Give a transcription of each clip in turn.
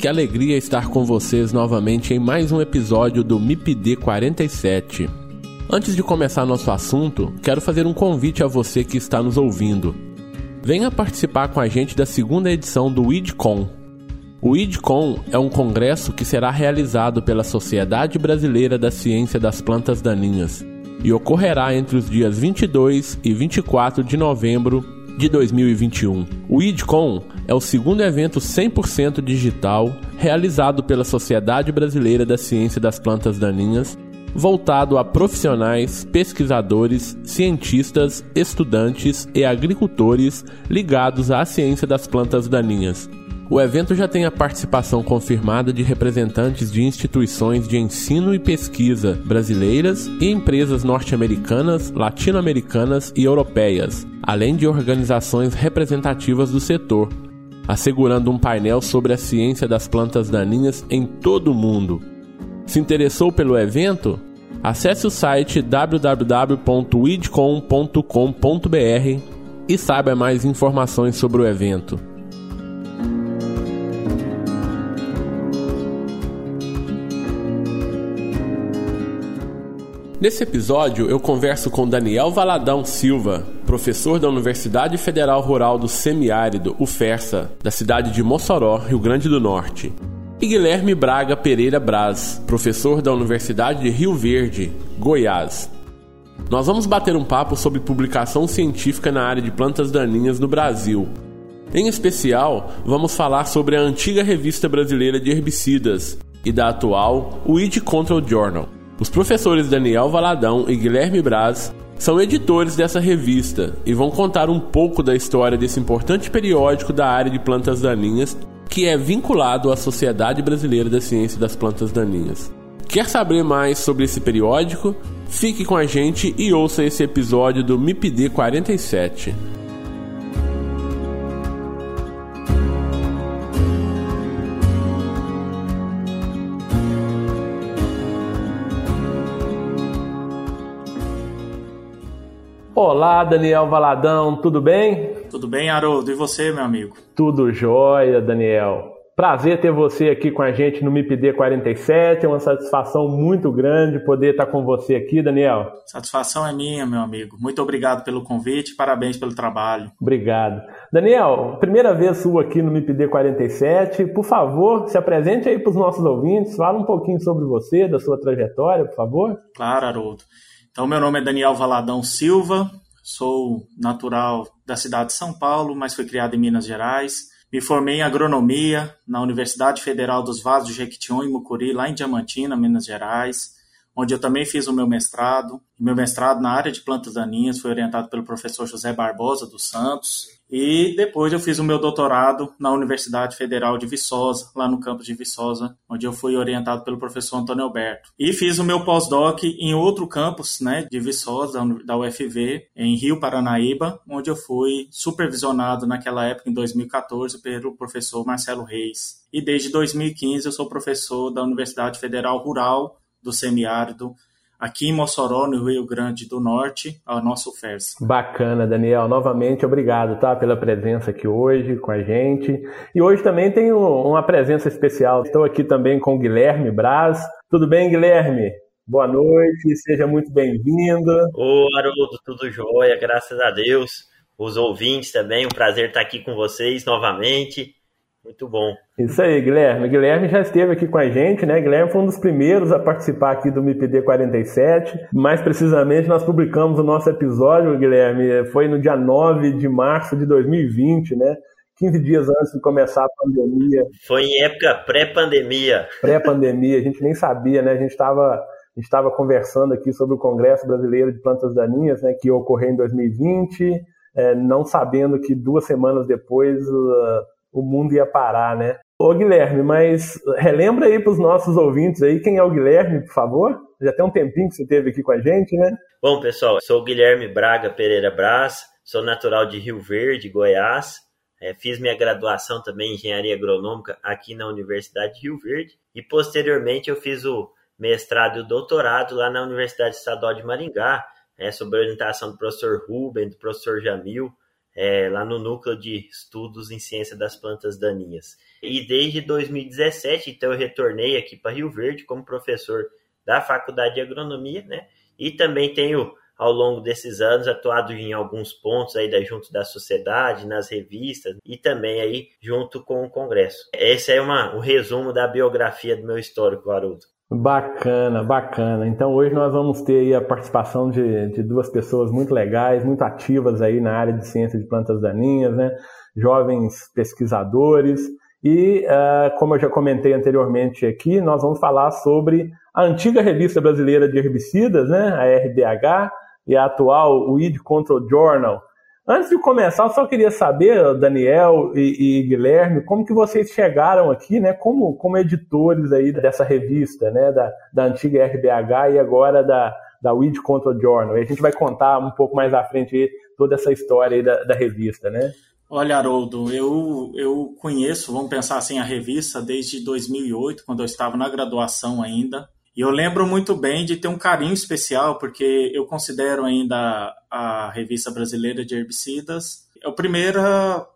Que alegria estar com vocês novamente em mais um episódio do MIPD 47. Antes de começar nosso assunto, quero fazer um convite a você que está nos ouvindo. Venha participar com a gente da segunda edição do IDCOM. O IDCOM é um congresso que será realizado pela Sociedade Brasileira da Ciência das Plantas Daninhas e ocorrerá entre os dias 22 e 24 de novembro de 2021. O IDCOM é o segundo evento 100% digital realizado pela Sociedade Brasileira da Ciência das Plantas Daninhas, voltado a profissionais, pesquisadores, cientistas, estudantes e agricultores ligados à ciência das plantas daninhas. O evento já tem a participação confirmada de representantes de instituições de ensino e pesquisa brasileiras e empresas norte-americanas, latino-americanas e europeias, além de organizações representativas do setor, assegurando um painel sobre a ciência das plantas daninhas em todo o mundo. Se interessou pelo evento? Acesse o site www.widcom.com.br e saiba mais informações sobre o evento. Nesse episódio, eu converso com Daniel Valadão Silva, professor da Universidade Federal Rural do Semiárido, UFERSA, da cidade de Mossoró, Rio Grande do Norte. E Guilherme Braga Pereira Braz, professor da Universidade de Rio Verde, Goiás. Nós vamos bater um papo sobre publicação científica na área de plantas daninhas no Brasil. Em especial, vamos falar sobre a antiga revista brasileira de herbicidas e da atual Weed Control Journal. Os professores Daniel Valadão e Guilherme Braz são editores dessa revista e vão contar um pouco da história desse importante periódico da área de plantas daninhas que é vinculado à Sociedade Brasileira da Ciência das Plantas Daninhas. Quer saber mais sobre esse periódico? Fique com a gente e ouça esse episódio do MIPD 47. Olá, Daniel Valadão, tudo bem? Tudo bem, Haroldo. E você, meu amigo? Tudo jóia, Daniel. Prazer ter você aqui com a gente no MIPD 47. É uma satisfação muito grande poder estar com você aqui, Daniel. Satisfação é minha, meu amigo. Muito obrigado pelo convite. Parabéns pelo trabalho. Obrigado. Daniel, primeira vez sua aqui no MIPD 47. Por favor, se apresente aí para os nossos ouvintes. Fala um pouquinho sobre você, da sua trajetória, por favor. Claro, Haroldo. Então, meu nome é Daniel Valadão Silva, sou natural da cidade de São Paulo, mas fui criado em Minas Gerais. Me formei em agronomia na Universidade Federal dos Vales do Jequitinhonha em Mucuri, lá em Diamantina, Minas Gerais, onde eu também fiz o meu mestrado. Meu mestrado na área de plantas daninhas foi orientado pelo professor José Barbosa dos Santos, e depois eu fiz o meu doutorado na Universidade Federal de Viçosa, lá no campus de Viçosa, onde eu fui orientado pelo professor Antônio Alberto. E fiz o meu pós-doc em outro campus, né, de Viçosa, da UFV, em Rio Paranaíba, onde eu fui supervisionado naquela época, em 2014, pelo professor Marcelo Reis. E desde 2015 eu sou professor da Universidade Federal Rural do Semiárido, aqui em Mossoró, no Rio Grande do Norte, a nossa UFERS. Bacana, Daniel. Novamente, obrigado tá, pela presença aqui hoje com a gente. E hoje também tem uma presença especial. Estou aqui também com o Guilherme Braz. Tudo bem, Guilherme? Boa noite, seja muito bem-vindo. Ô, Haroldo, tudo jóia, graças a Deus. Os ouvintes também, um prazer estar aqui com vocês novamente. Muito bom. Isso aí, Guilherme. Guilherme já esteve aqui com a gente, né? Guilherme foi um dos primeiros a participar aqui do MIPD 47. Mais precisamente, nós publicamos o nosso episódio, Guilherme, foi no dia 9 de março de 2020, né? 15 dias antes de começar a pandemia. Foi em época pré-pandemia. Pré-pandemia, a gente nem sabia, né? A gente estava estava conversando aqui sobre o Congresso Brasileiro de Plantas Daninhas, né, que ocorreu em 2020, é, não sabendo que duas semanas depois uh, o mundo ia parar, né? Ô Guilherme, mas relembra aí para os nossos ouvintes aí quem é o Guilherme, por favor? Já tem um tempinho que você esteve aqui com a gente, né? Bom, pessoal, sou o Guilherme Braga Pereira Braz, sou natural de Rio Verde, Goiás. É, fiz minha graduação também em engenharia agronômica aqui na Universidade de Rio Verde e posteriormente eu fiz o mestrado e o doutorado lá na Universidade Estadual de Maringá, é, sob orientação do professor Ruben, do professor Jamil, é, lá no Núcleo de Estudos em Ciência das Plantas Daninhas. E desde 2017, então, eu retornei aqui para Rio Verde como professor da Faculdade de Agronomia, né? E também tenho, ao longo desses anos, atuado em alguns pontos aí da, junto da sociedade, nas revistas e também aí junto com o Congresso. Esse é uma, um resumo da biografia do meu histórico, Haroldo. Bacana, bacana. Então hoje nós vamos ter a participação de, de duas pessoas muito legais, muito ativas aí na área de ciência de plantas daninhas, né? Jovens pesquisadores. E, uh, como eu já comentei anteriormente aqui, nós vamos falar sobre a antiga revista brasileira de herbicidas, né? A RBH, e a atual Weed Control Journal, Antes de começar, eu só queria saber, Daniel e, e, Guilherme, como que vocês chegaram aqui, né, como, como editores aí dessa revista, né, da, da antiga RBH e agora da, da Weed Control Journal. E a gente vai contar um pouco mais à frente toda essa história aí da, da revista, né? Olha, Haroldo, eu, eu conheço, vamos pensar assim, a revista desde 2008, quando eu estava na graduação ainda. E eu lembro muito bem de ter um carinho especial, porque eu considero ainda a revista brasileira de herbicidas é o primeiro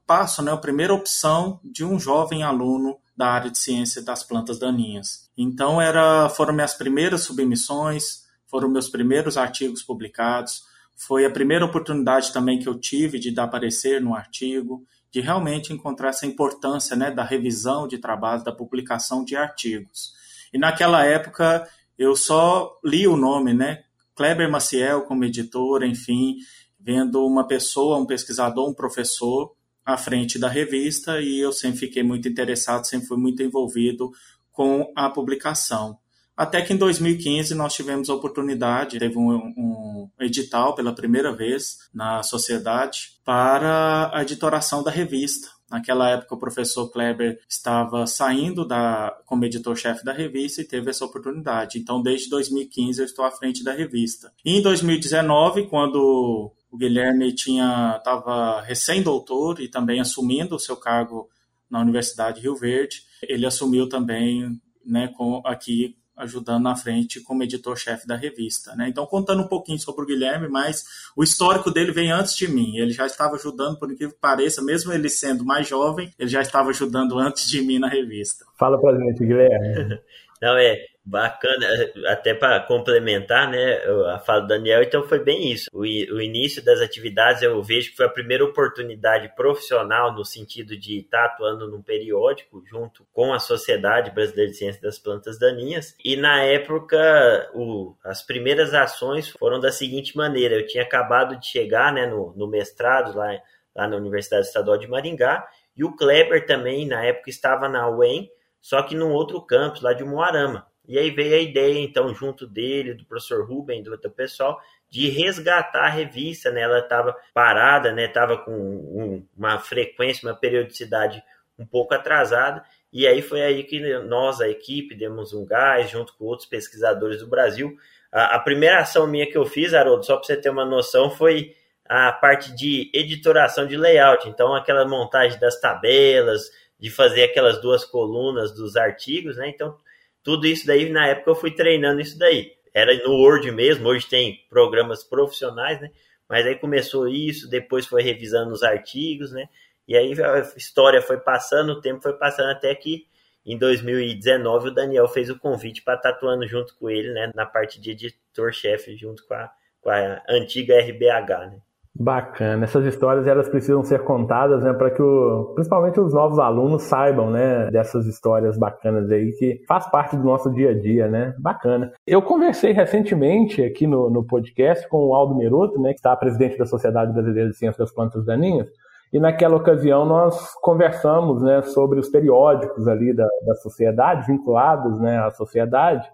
passo, né, a primeira opção de um jovem aluno da área de ciência das plantas daninhas. Então era, foram minhas primeiras submissões, foram meus primeiros artigos publicados, foi a primeira oportunidade também que eu tive de dar parecer no artigo, de realmente encontrar essa importância né, da revisão de trabalhos, da publicação de artigos. E naquela época eu só li o nome, né? Kleber Maciel como editor, enfim, vendo uma pessoa, um pesquisador, um professor à frente da revista e eu sempre fiquei muito interessado, sempre fui muito envolvido com a publicação. Até que em 2015 nós tivemos a oportunidade, teve um, um, edital pela primeira vez na sociedade para a editoração da revista. Naquela época, o professor Kleber estava saindo da, como editor-chefe da revista e teve essa oportunidade. Então, desde 2015, eu estou à frente da revista. E em 2019, quando o Guilherme tinha estava recém-doutor e também assumindo o seu cargo na Universidade de Rio Verde, ele assumiu também né, com, aqui ajudando na frente como editor-chefe da revista. Né? Então, contando um pouquinho sobre o Guilherme, mas o histórico dele vem antes de mim. Ele já estava ajudando, por incrível que pareça, mesmo ele sendo mais jovem, ele já estava ajudando antes de mim na revista. Fala pra gente, Guilherme. Não, é, Bacana, até para complementar, né, a fala do Daniel, então foi bem isso. O, o, início das atividades eu vejo que foi a primeira oportunidade profissional no sentido de estar atuando num periódico junto com a Sociedade Brasileira de Ciência das Plantas Daninhas. E na época, o, as primeiras ações foram da seguinte maneira: eu tinha acabado de chegar né, no, no mestrado lá, lá na Universidade Estadual de Maringá, e o Kleber também, na época, estava na UEM, só que num outro campus, lá de Moarama. E aí veio a ideia, então, junto dele, do professor Ruben, do, do pessoal, de resgatar a revista, né? Ela estava parada, né? Estava com um, uma frequência, uma periodicidade um pouco atrasada. E aí foi aí que nós, a equipe, demos um gás, junto com outros pesquisadores do Brasil. A, a primeira ação minha que eu fiz, Haroldo, só para você ter uma noção, foi a parte de editoração de layout. Então, aquela montagem das tabelas, de fazer aquelas duas colunas dos artigos, né? Então, tudo isso daí, na época, eu fui treinando isso daí. Era no Word mesmo, hoje tem programas profissionais, né? Mas aí começou isso, depois foi revisando os artigos, né? E aí a história foi passando, o tempo foi passando até que em 2019 o Daniel fez o convite para estar atuando junto com ele, né? Na parte de editor-chefe, junto com a, com a antiga RBH, né? Bacana. Essas histórias elas precisam ser contadas, né, para que o, principalmente os novos alunos saibam, né, dessas histórias bacanas aí que faz parte do nosso dia a dia, né? Bacana. Eu conversei recentemente aqui no, no podcast com o Aldo Meroto, né, que está presidente da Sociedade Brasileira de Ciências das Plantas Daninhas, e naquela ocasião nós conversamos, né, sobre os periódicos ali da, da sociedade, vinculados, né, à sociedade,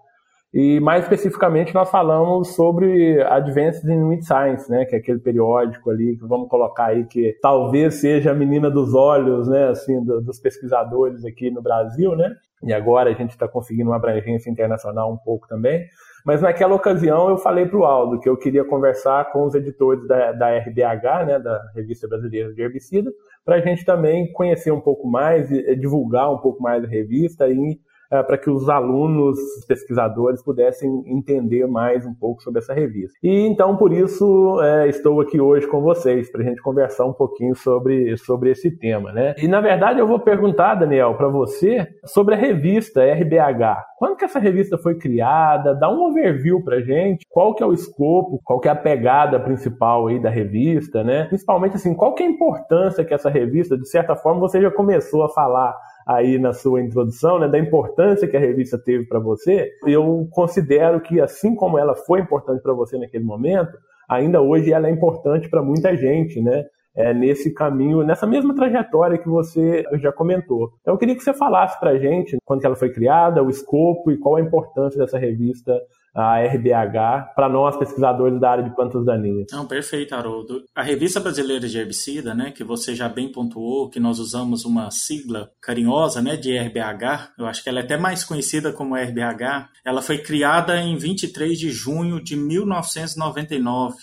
e mais especificamente nós falamos sobre Advances in Wind Science, né, que é aquele periódico ali que vamos colocar aí que talvez seja a menina dos olhos, né, assim, do, dos pesquisadores aqui no Brasil, né? E agora a gente está conseguindo uma abrangência internacional um pouco também. Mas naquela ocasião eu falei para o Aldo que eu queria conversar com os editores da, da RBH, né, da Revista Brasileira de Herbicida, para a gente também conhecer um pouco mais, divulgar um pouco mais a revista e para que os alunos, pesquisadores, pudessem entender mais um pouco sobre essa revista. E então, por isso, é, estou aqui hoje com vocês, para a gente conversar um pouquinho sobre, sobre esse tema. Né? E, na verdade, eu vou perguntar, Daniel, para você, sobre a revista RBH. Quando que essa revista foi criada? Dá um overview para gente. Qual que é o escopo? Qual que é a pegada principal aí da revista, né? Principalmente assim, qual que é a importância que essa revista, de certa forma, você já começou a falar aí na sua introdução, né, da importância que a revista teve para você, eu considero que assim como ela foi importante para você naquele momento, ainda hoje ela é importante para muita gente, né? É, nesse caminho, nessa mesma trajetória que você já comentou. Então, eu queria que você falasse para a gente quando ela foi criada, o escopo e qual a importância dessa revista a RBH, para nós pesquisadores da área de plantas daninhas. Não, perfeito, Haroldo. A Revista Brasileira de Herbicida, né, que você já bem pontuou, que nós usamos uma sigla carinhosa, né, de RBH, eu acho que ela é até mais conhecida como RBH, ela foi criada em 23 de junho de 1999,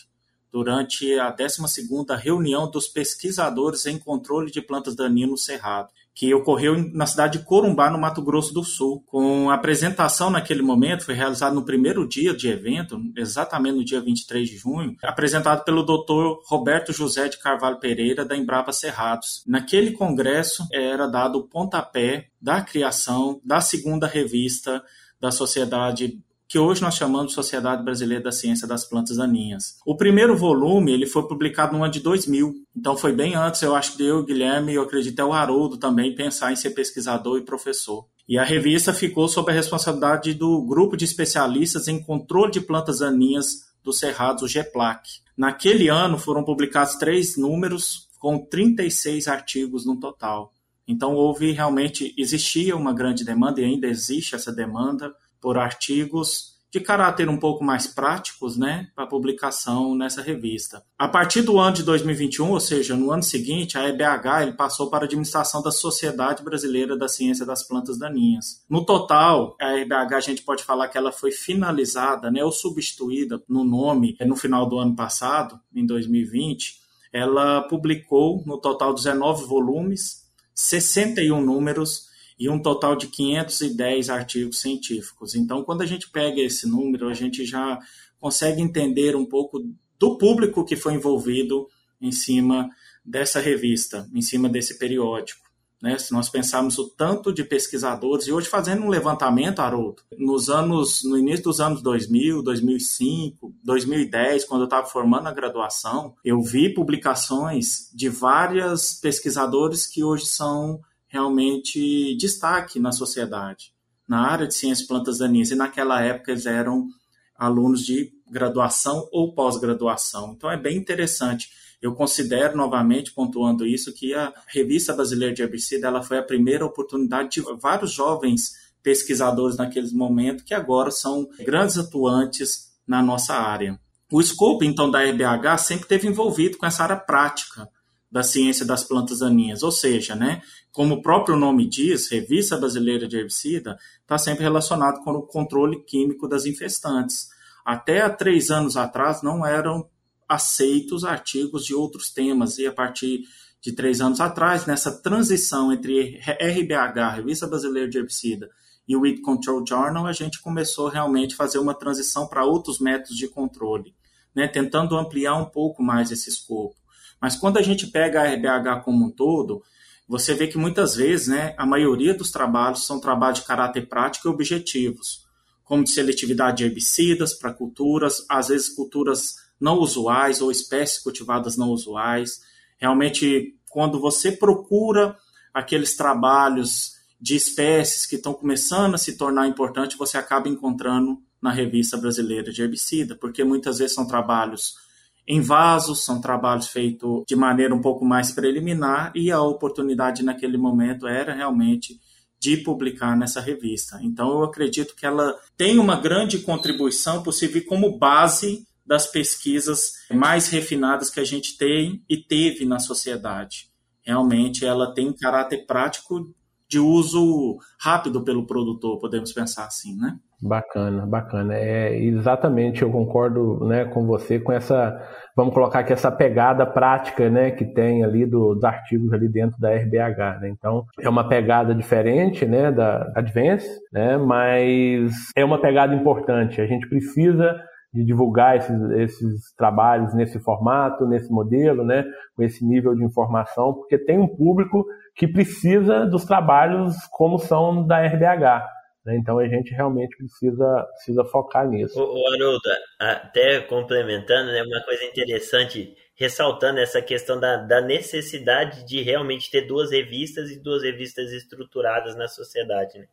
durante a 12ª reunião dos pesquisadores em controle de plantas daninhas no Cerrado que ocorreu na cidade de Corumbá, no Mato Grosso do Sul. Com a apresentação naquele momento, foi realizada no primeiro dia de evento, exatamente no dia 23 de junho, apresentado pelo Dr. Roberto José de Carvalho Pereira, da Embrapa Cerrados. Naquele congresso era dado o pontapé da criação da segunda revista da Sociedade que hoje nós chamamos de Sociedade Brasileira da Ciência das Plantas Daninhas. O primeiro volume ele foi publicado no ano de 2000, então foi bem antes, eu acho que eu, Guilherme, eu acredito é o Haroldo também pensar em ser pesquisador e professor. E a revista ficou sob a responsabilidade do grupo de especialistas em controle de plantas daninhas do Cerrado, o GEPLAC. Naquele ano foram publicados três números com 36 artigos no total. Então houve realmente existia uma grande demanda e ainda existe essa demanda por artigos de caráter um pouco mais práticos, né, para publicação nessa revista. A partir do ano de 2021, ou seja, no ano seguinte, a EBH ele passou para a administração da Sociedade Brasileira da Ciência das Plantas Daninhas. No total, a EBH a gente pode falar que ela foi finalizada, né, ou substituída no nome no final do ano passado, em 2020. Ela publicou no total 19 volumes, 61 números e um total de 510 artigos científicos. Então, quando a gente pega esse número, a gente já consegue entender um pouco do público que foi envolvido em cima dessa revista, em cima desse periódico. Né? Se nós pensarmos o tanto de pesquisadores, e hoje fazendo um levantamento, Haroldo, nos anos, no início dos anos 2000, 2005, 2010, quando eu estava formando a graduação, eu vi publicações de vários pesquisadores que hoje são realmente destaque na sociedade, na área de ciências plantas daninhas. E naquela época eles eram alunos de graduação ou pós-graduação. Então é bem interessante. Eu considero novamente, pontuando isso, que a Revista Brasileira de Herbicida ela foi a primeira oportunidade de vários jovens pesquisadores naquele momento que agora são grandes atuantes na nossa área. O escopo, então, da RBH sempre teve envolvido com essa área prática, da ciência das plantas daninhas, ou seja, né, como o próprio nome diz, Revista Brasileira de Herbicida, está sempre relacionado com o controle químico das infestantes. Até há três anos atrás não eram aceitos artigos de outros temas, e a partir de três anos atrás, nessa transição entre RBH, Revista Brasileira de Herbicida, e o Weed Control Journal, a gente começou realmente a fazer uma transição para outros métodos de controle, né, tentando ampliar um pouco mais esse escopo. Mas quando a gente pega a RBH como um todo, você vê que muitas vezes, né, a maioria dos trabalhos são trabalhos de caráter prático e objetivos, como de seletividade de herbicidas para culturas, às vezes culturas não usuais ou espécies cultivadas não usuais. Realmente, quando você procura aqueles trabalhos de espécies que estão começando a se tornar importantes, você acaba encontrando na revista brasileira de herbicida, porque muitas vezes são trabalhos em vasos, são trabalhos feitos de maneira um pouco mais preliminar e a oportunidade naquele momento era realmente de publicar nessa revista. Então eu acredito que ela tem uma grande contribuição por como base das pesquisas mais refinadas que a gente tem e teve na sociedade. Realmente ela tem caráter prático de uso rápido pelo produtor, podemos pensar assim, né? Bacana, bacana. É exatamente, eu concordo, né, com você com essa, vamos colocar aqui essa pegada prática, né, que tem ali do, dos artigos ali dentro da RBH, né? Então, é uma pegada diferente, né, da Advance, né, mas é uma pegada importante. A gente precisa de divulgar esses, esses trabalhos nesse formato, nesse modelo, né, com esse nível de informação, porque tem um público que precisa dos trabalhos como são da RBH. Né? Então a gente realmente precisa, precisa focar nisso. O, Haroldo, até complementando, né, uma coisa interessante, ressaltando essa questão da, da necessidade de realmente ter duas revistas e duas revistas estruturadas na sociedade. Né?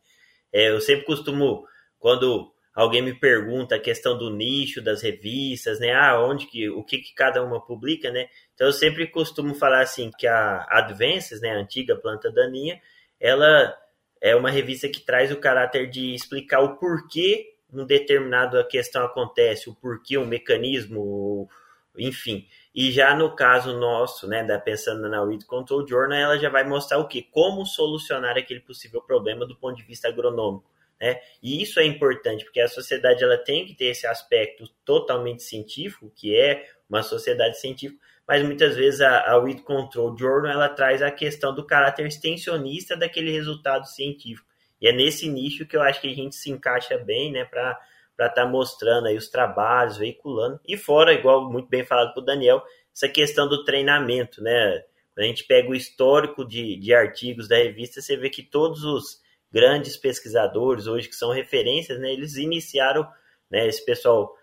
É, eu sempre costumo, quando alguém me pergunta a questão do nicho das revistas, né? Ah, onde que o que, que cada uma publica, né? Então eu sempre costumo falar assim que a Advances, né, a antiga planta daninha, ela é uma revista que traz o caráter de explicar o porquê um determinada questão acontece, o porquê, o mecanismo, enfim. E já no caso nosso, né, da pensando na Weed Control Journal, ela já vai mostrar o que, como solucionar aquele possível problema do ponto de vista agronômico. Né? E isso é importante, porque a sociedade ela tem que ter esse aspecto totalmente científico, que é uma sociedade científica, mas muitas vezes a, a Control Journal ela traz a questão do caráter extensionista daquele resultado científico. E é nesse nicho que eu acho que a gente se encaixa bem, né, para estar tá mostrando aí os trabalhos, veiculando. E fora, igual muito bem falado por Daniel, essa questão do treinamento, né? Quando a gente pega o histórico de, de artigos da revista, você vê que todos os grandes pesquisadores hoje que são referências, né, eles iniciaram, né, esse pessoal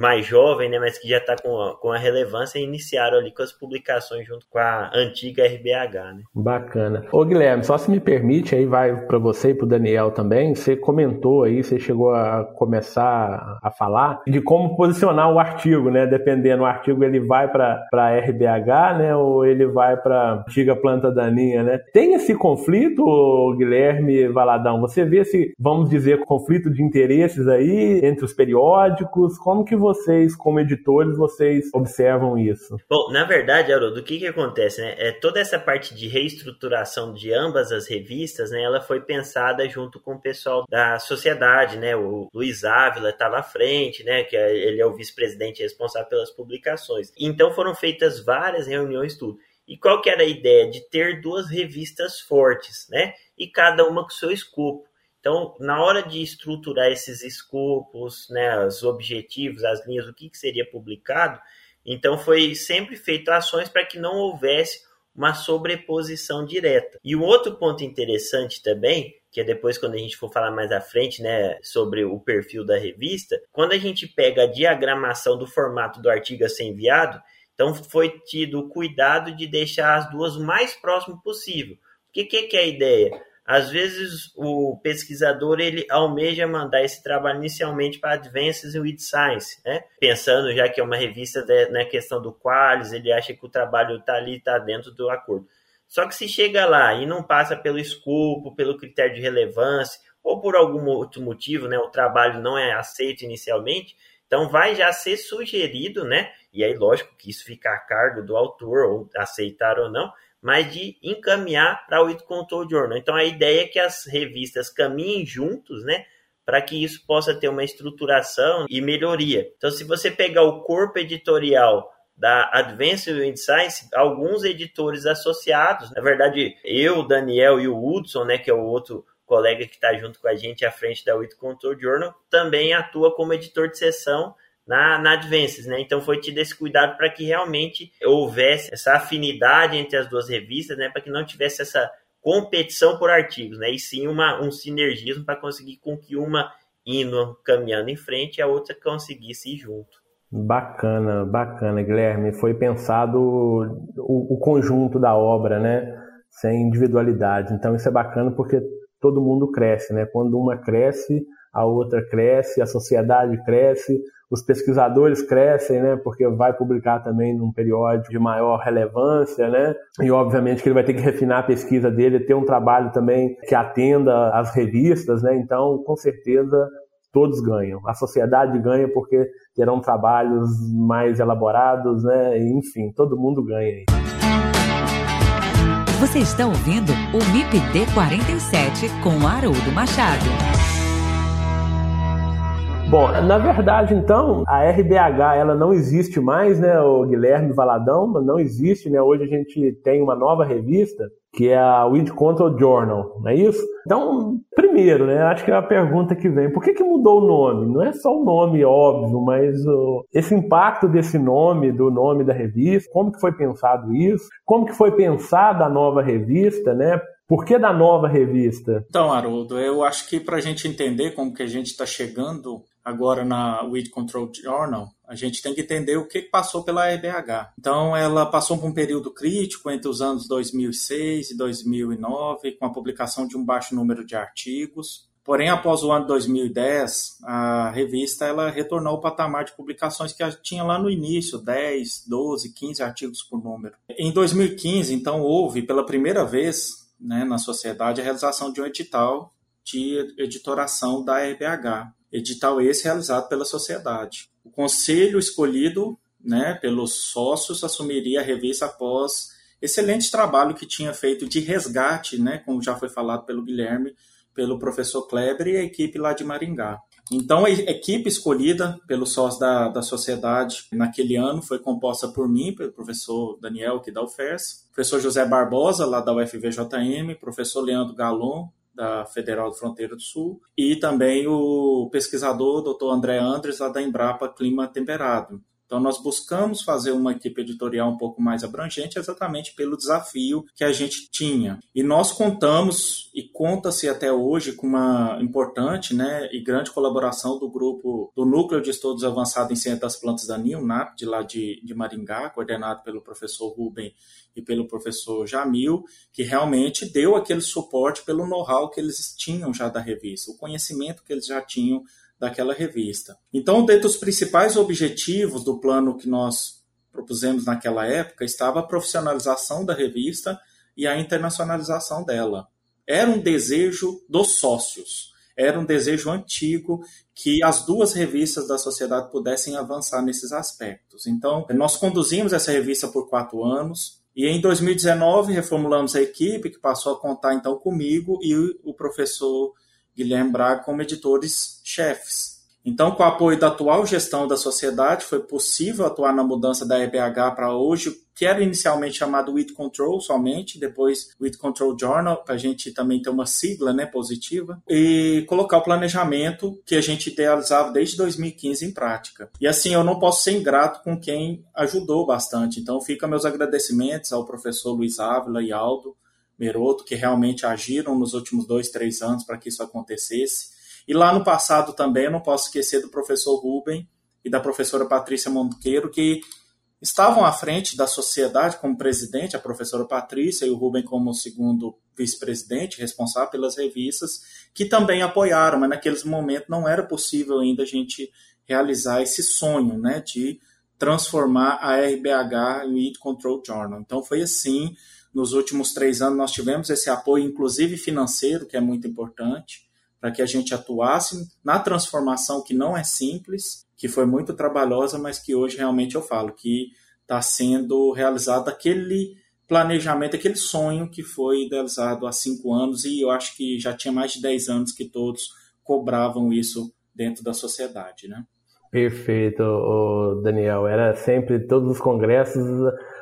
mais jovem, né, mas que já está com, a, com a relevância, iniciaram ali com as publicações junto com a antiga RBH. Né? Bacana. Ô Guilherme, só se me permite, aí vai para você e para o Daniel também, você comentou aí, você chegou a começar a falar de como posicionar o artigo, né, dependendo, o artigo ele vai para a RBH, né, ou ele vai para antiga planta daninha, né? Tem esse conflito, Guilherme Valadão? Você vê esse, vamos dizer, conflito de interesses aí entre os periódicos? Como que vocês, como editores, vocês observam isso? Bom, na verdade, Haroldo, o que, que acontece, né? É, toda essa parte de reestruturação de ambas as revistas, né? Ela foi pensada junto com o pessoal da sociedade, né? O Luiz Ávila estava à frente, né? Que é, ele é o vice-presidente responsável pelas publicações. Então foram feitas várias reuniões, tudo. E qual que era a ideia? De ter duas revistas fortes, né? E cada uma com seu escopo. Então, na hora de estruturar esses escopos, né, os objetivos, as linhas, o que, que seria publicado, então foi sempre feito ações para que não houvesse uma sobreposição direta. E um outro ponto interessante também, que é depois quando a gente for falar mais à frente, né, sobre o perfil da revista, quando a gente pega a diagramação do formato do artigo a ser enviado, então foi tido o cuidado de deixar as duas o mais próximo possível. O que, que é a ideia? Às vezes o pesquisador ele almeja mandar esse trabalho inicialmente para Advances in With Science, né? pensando já que é uma revista na né, questão do Qualis, ele acha que o trabalho está ali, está dentro do acordo. Só que se chega lá e não passa pelo escopo, pelo critério de relevância, ou por algum outro motivo, né, o trabalho não é aceito inicialmente, então vai já ser sugerido, né? E aí, lógico que isso fica a cargo do autor, ou aceitar ou não, mas de encaminhar para o It Control Journal. Então a ideia é que as revistas caminhem juntos, né? Para que isso possa ter uma estruturação e melhoria. Então, se você pegar o corpo editorial da Advanced Wind Science, alguns editores associados, na verdade, eu, Daniel e o Hudson, né, que é o outro colega que está junto com a gente à frente da With Control Journal, também atua como editor de sessão na, na Advances, né? Então foi tido esse cuidado para que realmente houvesse essa afinidade entre as duas revistas, né? Para que não tivesse essa competição por artigos, né? E sim uma, um sinergismo para conseguir com que uma indo caminhando em frente e a outra conseguisse ir junto. Bacana, bacana, Guilherme. Foi pensado o, o, conjunto da obra, né? Sem individualidade. Então isso é bacana porque todo mundo cresce, né? Quando uma cresce, a outra cresce, a sociedade cresce, os pesquisadores crescem, né? Porque vai publicar também num periódico de maior relevância, né? E obviamente que ele vai ter que refinar a pesquisa dele, ter um trabalho também que atenda às revistas, né? Então, com certeza todos ganham. A sociedade ganha porque terão trabalhos mais elaborados, né? Enfim, todo mundo ganha. Você está ouvindo o MIPD 47 com Haroldo Machado. Bom, na verdade, então, a RBH ela não existe mais, né, o Guilherme Valadão, não existe, né? Hoje a gente tem uma nova revista que é a Wind Control Journal, não é isso? Então, primeiro, né, acho que é a pergunta que vem, por que, que mudou o nome? Não é só o nome, óbvio, mas esse impacto desse nome, do nome da revista, como que foi pensado isso? Como que foi pensada a nova revista, né? Por que da nova revista? Então, Haroldo, eu acho que para a gente entender como que a gente está chegando agora na Weed Control Journal, a gente tem que entender o que passou pela EBH. Então, ela passou por um período crítico entre os anos 2006 e 2009, com a publicação de um baixo número de artigos. Porém, após o ano 2010, a revista ela retornou ao patamar de publicações que tinha lá no início, 10, 12, 15 artigos por número. Em 2015, então, houve pela primeira vez né, na sociedade a realização de um edital de editoração da RBH. Edital esse realizado pela sociedade. O conselho escolhido né, pelos sócios assumiria a revista após excelente trabalho que tinha feito de resgate, né, como já foi falado pelo Guilherme, pelo professor Kleber e a equipe lá de Maringá. Então, a equipe escolhida pelos sócios da, da sociedade naquele ano foi composta por mim, pelo professor Daniel, aqui da UFERS, professor José Barbosa, lá da UFVJM, professor Leandro Galon, da Federal do Fronteira do Sul, e também o pesquisador Dr. André Andres, lá da Embrapa Clima Temperado. Então, nós buscamos fazer uma equipe editorial um pouco mais abrangente exatamente pelo desafio que a gente tinha. E nós contamos, e conta-se até hoje, com uma importante né, e grande colaboração do grupo do Núcleo de Estudos Avançados em Ciência das Plantas da NIUNAP, de lá de, de Maringá, coordenado pelo professor Rubem e pelo professor Jamil, que realmente deu aquele suporte pelo know-how que eles tinham já da revista, o conhecimento que eles já tinham daquela revista. Então, dentre os principais objetivos do plano que nós propusemos naquela época estava a profissionalização da revista e a internacionalização dela. Era um desejo dos sócios, era um desejo antigo que as duas revistas da sociedade pudessem avançar nesses aspectos. Então, nós conduzimos essa revista por quatro anos, e em 2019 reformulamos a equipe, que passou a contar então comigo e o professor Guilherme Braga como editores-chefes. Então, com o apoio da atual gestão da sociedade, foi possível atuar na mudança da EBH para hoje, que era inicialmente chamado With Control somente, depois With Control Journal, para a gente também ter uma sigla né, positiva, e colocar o planejamento que a gente idealizava desde 2015 em prática. E assim, eu não posso ser ingrato com quem ajudou bastante. Então, fica meus agradecimentos ao professor Luiz Ávila e Aldo, Meroto, que realmente agiram nos últimos dois, três anos para que isso acontecesse. E lá no passado também, eu não posso esquecer do professor Rubem e da professora Patrícia Monteiro, que estavam à frente da sociedade como presidente, a professora Patrícia e o Rubem como segundo vice-presidente, responsável pelas revistas, que também apoiaram, mas naqueles momentos não era possível ainda a gente realizar esse sonho, né, de transformar a RBH em Eat Control Journal. Então foi assim, nos últimos três anos, nós tivemos esse apoio, inclusive financeiro, que é muito importante, para que a gente atuasse na transformação que não é simples, que foi muito trabalhosa, mas que hoje realmente eu falo que está sendo realizado aquele planejamento, aquele sonho que foi idealizado há cinco anos, e eu acho que já tinha mais de dez anos que todos cobravam isso dentro da sociedade, né? Perfeito, Daniel. Era sempre, todos os congressos,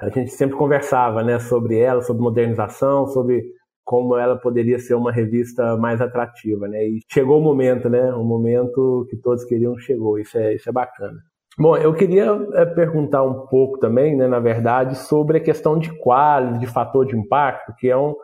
a gente sempre conversava né, sobre ela, sobre modernização, sobre como ela poderia ser uma revista mais atrativa. Né? E chegou o momento, né? O momento que todos queriam chegou. Isso é, isso é bacana. Bom, eu queria é, perguntar um pouco também, né, na verdade, sobre a questão de qualidade, de fator de impacto, que é um,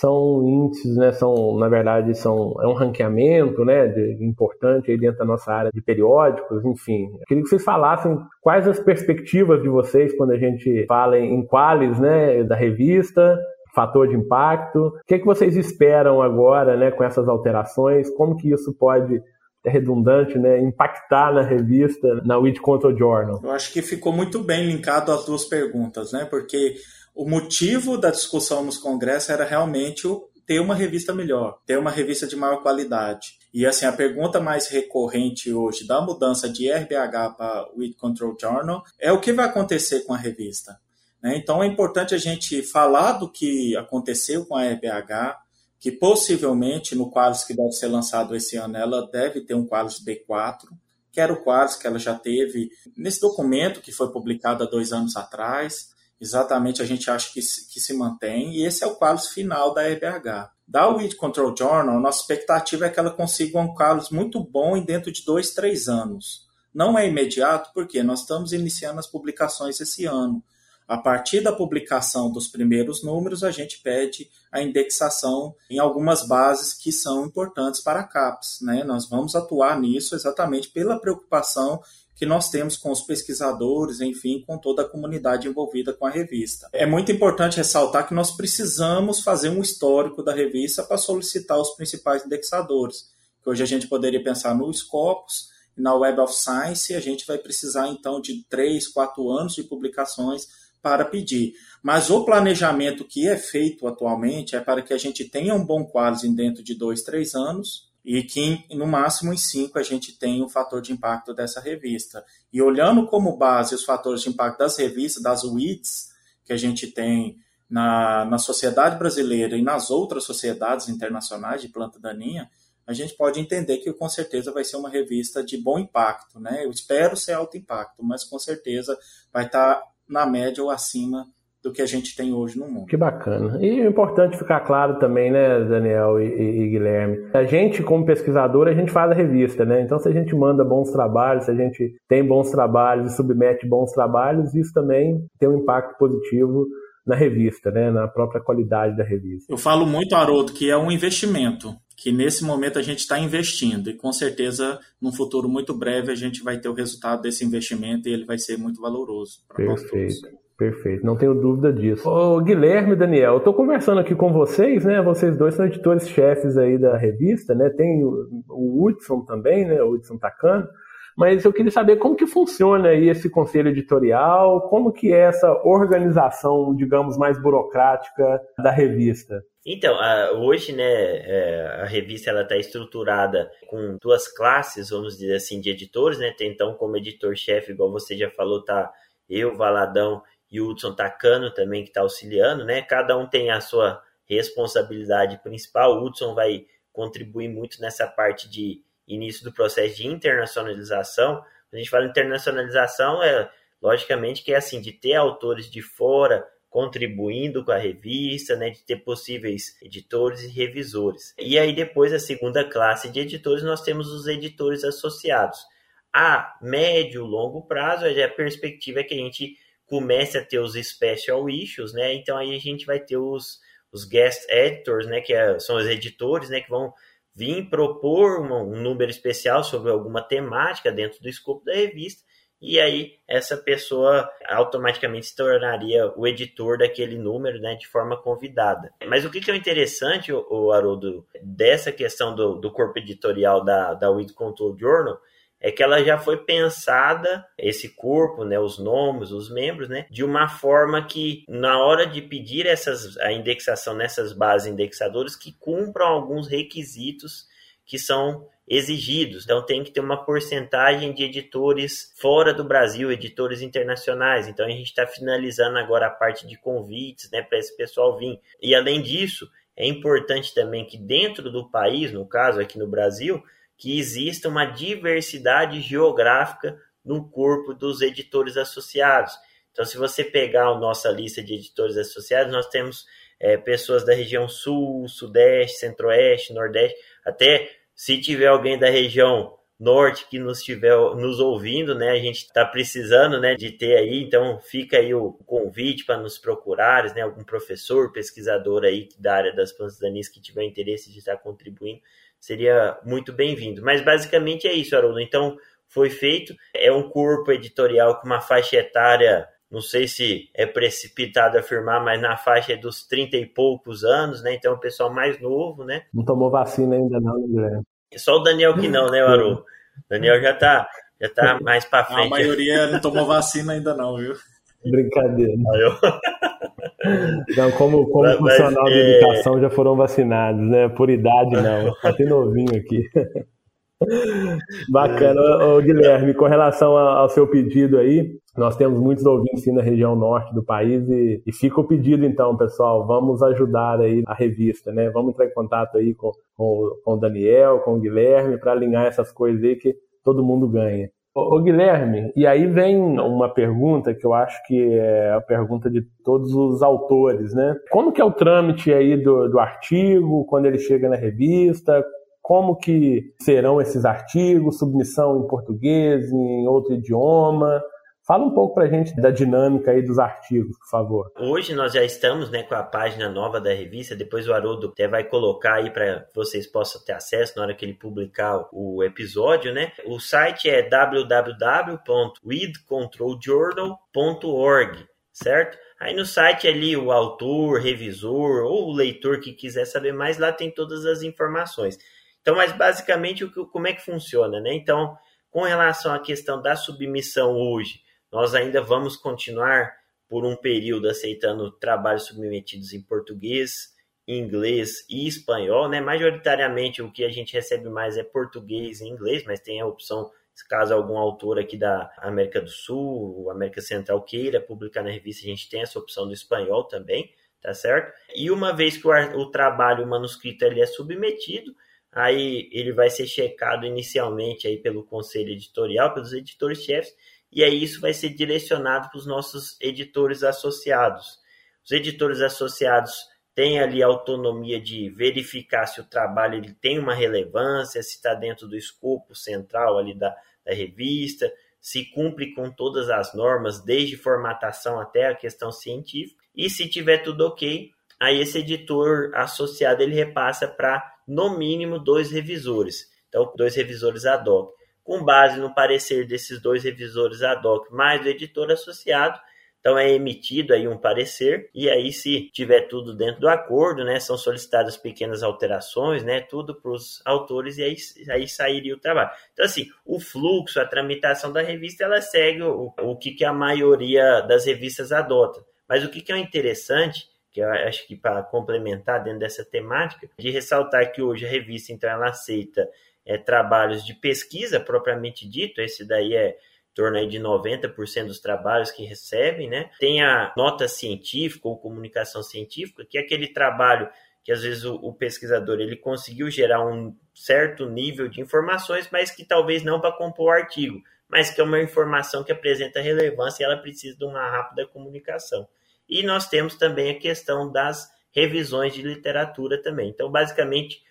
são índices, né, são, na verdade, são, é um ranqueamento, né, de, importante aí dentro da nossa área de periódicos, enfim. Eu queria que vocês falassem quais as perspectivas de vocês quando a gente fala em quales, né, da revista, fator de impacto. O que, é que vocês esperam agora, né, com essas alterações? Como que isso pode é redundante, né, impactar na revista, na Weed Control Journal? Eu acho que ficou muito bem linkado as duas perguntas, né? Porque o motivo da discussão nos congressos era realmente o ter uma revista melhor, ter uma revista de maior qualidade. E assim, a pergunta mais recorrente hoje da mudança de RBH para Weed Control Journal é o que vai acontecer com a revista. Né? Então é importante a gente falar do que aconteceu com a RBH, que possivelmente no Qualis que deve ser lançado esse ano, ela deve ter um Qualis B4, que era o Qualis que ela já teve nesse documento que foi publicado há dois anos atrás. Exatamente, a gente acha que, que se mantém, e esse é o Qualis final da RBH. Da Weed Control Journal, nossa expectativa é que ela consiga um Qualis muito bom em dentro de dois, três anos. Não é imediato, porque nós estamos iniciando as publicações esse ano. A partir da publicação dos primeiros números, a gente pede a indexação em algumas bases que são importantes para a CAPES. Né? Nós vamos atuar nisso exatamente pela preocupação que nós temos com os pesquisadores, enfim, com toda a comunidade envolvida com a revista. É muito importante ressaltar que nós precisamos fazer um histórico da revista para solicitar os principais indexadores. Que hoje a gente poderia pensar no Scopus, na Web of Science, a gente vai precisar então de três, quatro anos de publicações para pedir. Mas o planejamento que é feito atualmente é para que a gente tenha um bom quadro dentro de dois, três anos e que no máximo em cinco a gente tenha o fator de impacto dessa revista. E olhando como base os fatores de impacto das revistas, das WITs, que a gente tem na, na sociedade brasileira e nas outras sociedades internacionais de planta daninha, a gente pode entender que com certeza vai ser uma revista de bom impacto, né? Eu espero ser alto impacto, mas com certeza vai estar na média ou acima do que a gente tem hoje no mundo. Que bacana. E é importante ficar claro também, né, Daniel e, e, e, Guilherme, a gente como pesquisador, a gente faz a revista, né? Então se a gente manda bons trabalhos, se a gente tem bons trabalhos e submete bons trabalhos, isso também tem um impacto positivo na revista, né, na própria qualidade da revista. Eu falo muito, Haroldo, que é um investimento que nesse momento a gente está investindo e com certeza num futuro muito breve a gente vai ter o resultado desse investimento e ele vai ser muito valoroso para nós todos. Perfeito, não tenho dúvida disso. Ô, Guilherme e Daniel, eu estou conversando aqui com vocês, né? Vocês dois são editores-chefes aí da revista, né? Tem o, o Hudson também, né? O Hudson Takano. Mas eu queria saber como que funciona aí esse conselho editorial, como que é essa organização, digamos, mais burocrática da revista. Então, hoje, né, é, a revista ela está estruturada com duas classes, vamos dizer assim, de editores, né? Tem, então, como editor-chefe, igual você já falou, tá eu, Valadão e o Hudson Takano também que está auxiliando, né? Cada um tem a sua responsabilidade principal. O Hudson vai contribuir muito nessa parte de início do processo de internacionalização. A gente fala internacionalização é logicamente que é assim de ter autores de fora contribuindo com a revista, né, de ter possíveis editores e revisores. E aí depois a segunda classe de editores nós temos os editores associados. A médio, longo prazo, a perspectiva é que a gente comece a ter os special issues, né? Então aí a gente vai ter os, os guest editors, né, que é, são os editores, né, que vão vir propor um, número especial sobre alguma temática dentro do escopo da revista e aí essa pessoa automaticamente se tornaria o editor daquele número, né, de forma convidada. Mas o que, é interessante, o, o Haroldo, dessa questão do, do corpo editorial da, da Weed Control Journal, é que ela já foi pensada, esse corpo, né, os nomes, os membros, né, de uma forma que, na hora de pedir essas, a indexação nessas bases indexadoras, que cumpram alguns requisitos que são exigidos. Então tem que ter uma porcentagem de editores fora do Brasil, editores internacionais. Então a gente está finalizando agora a parte de convites, né, para esse pessoal vir. E além disso, é importante também que dentro do país, no caso aqui no Brasil, que exista uma diversidade geográfica no corpo dos editores associados. Então, se você pegar a nossa lista de editores associados, nós temos é, pessoas da região sul, sudeste, centro-oeste, nordeste, até se tiver alguém da região norte que nos estiver nos ouvindo, né? A gente está precisando, né, de ter aí, então fica aí o convite para nos procurares, né? Algum professor, pesquisador aí da área das plantas daninhas que tiver interesse de estar contribuindo, seria muito bem-vindo. Mas basicamente é isso, Haroldo. Então foi feito, é um corpo editorial com uma faixa etária não sei se é precipitado afirmar, mas na faixa dos 30 e poucos anos, né? Então, o pessoal mais novo, né? Não tomou vacina ainda não, Guilherme. Só o Daniel que não, né, Haroldo? Daniel já tá, já tá mais para frente. A maioria não tomou vacina ainda não, viu? Brincadeira. Não, como, como mas, profissional mas, de é... educação já foram vacinados, né? Por idade não, tá até novinho aqui. Bacana, Ô, Guilherme, com relação ao seu pedido aí, nós temos muitos ouvintes na região norte do país e, e, fica o pedido então, pessoal, vamos ajudar aí a revista, né? Vamos entrar em contato aí com, com, com o Daniel, com o Guilherme, para alinhar essas coisas aí que todo mundo ganha. Ô, Guilherme, e aí vem uma pergunta que eu acho que é a pergunta de todos os autores, né? Como que é o trâmite aí do, do artigo, quando ele chega na revista? como que serão esses artigos, submissão em português, em outro idioma. Fala um pouco para a gente da dinâmica aí dos artigos, por favor. Hoje nós já estamos né, com a página nova da revista, depois o Haroldo até vai colocar aí para vocês possam ter acesso na hora que ele publicar o episódio, né? O site é www.weedcontroljournal.org, certo? Aí no site ali o autor, revisor ou o leitor que quiser saber mais, lá tem todas as informações. Então, mas basicamente como é que funciona, né? Então, com relação à questão da submissão hoje, nós ainda vamos continuar por um período aceitando trabalhos submetidos em português, inglês e espanhol, né? Majoritariamente o que a gente recebe mais é português e inglês, mas tem a opção, caso algum autor aqui da América do Sul, América Central queira publicar na revista, a gente tem essa opção do espanhol também, tá certo? E uma vez que o, o trabalho, o manuscrito, ele é submetido, aí ele vai ser checado inicialmente aí pelo conselho editorial, pelos editores-chefes, e aí isso vai ser direcionado para os nossos editores associados. Os editores associados têm ali a autonomia de verificar se o trabalho ele tem uma relevância, se está dentro do escopo central ali da, da revista, se cumpre com todas as normas, desde formatação até a questão científica, e se tiver tudo ok, aí esse editor associado ele repassa para no mínimo dois revisores. Então, dois revisores ad hoc. Com base no parecer desses dois revisores ad hoc, mais o editor associado, então é emitido aí um parecer e aí se tiver tudo dentro do acordo, né, são solicitadas pequenas alterações, né, tudo para os autores e aí, aí sairia o trabalho. Então assim, o fluxo, a tramitação da revista, ela segue o, o que, que a maioria das revistas adota. Mas o que, que é interessante que eu acho que para complementar dentro dessa temática, de ressaltar que hoje a revista então ela aceita é, trabalhos de pesquisa propriamente dito, esse daí é em torno de 90% dos trabalhos que recebem, né? Tem a nota científica ou comunicação científica, que é aquele trabalho que às vezes o, o pesquisador ele conseguiu gerar um certo nível de informações, mas que talvez não para compor o artigo, mas que é uma informação que apresenta relevância e ela precisa de uma rápida comunicação. E nós temos também a questão das revisões de literatura também. Então, basicamente,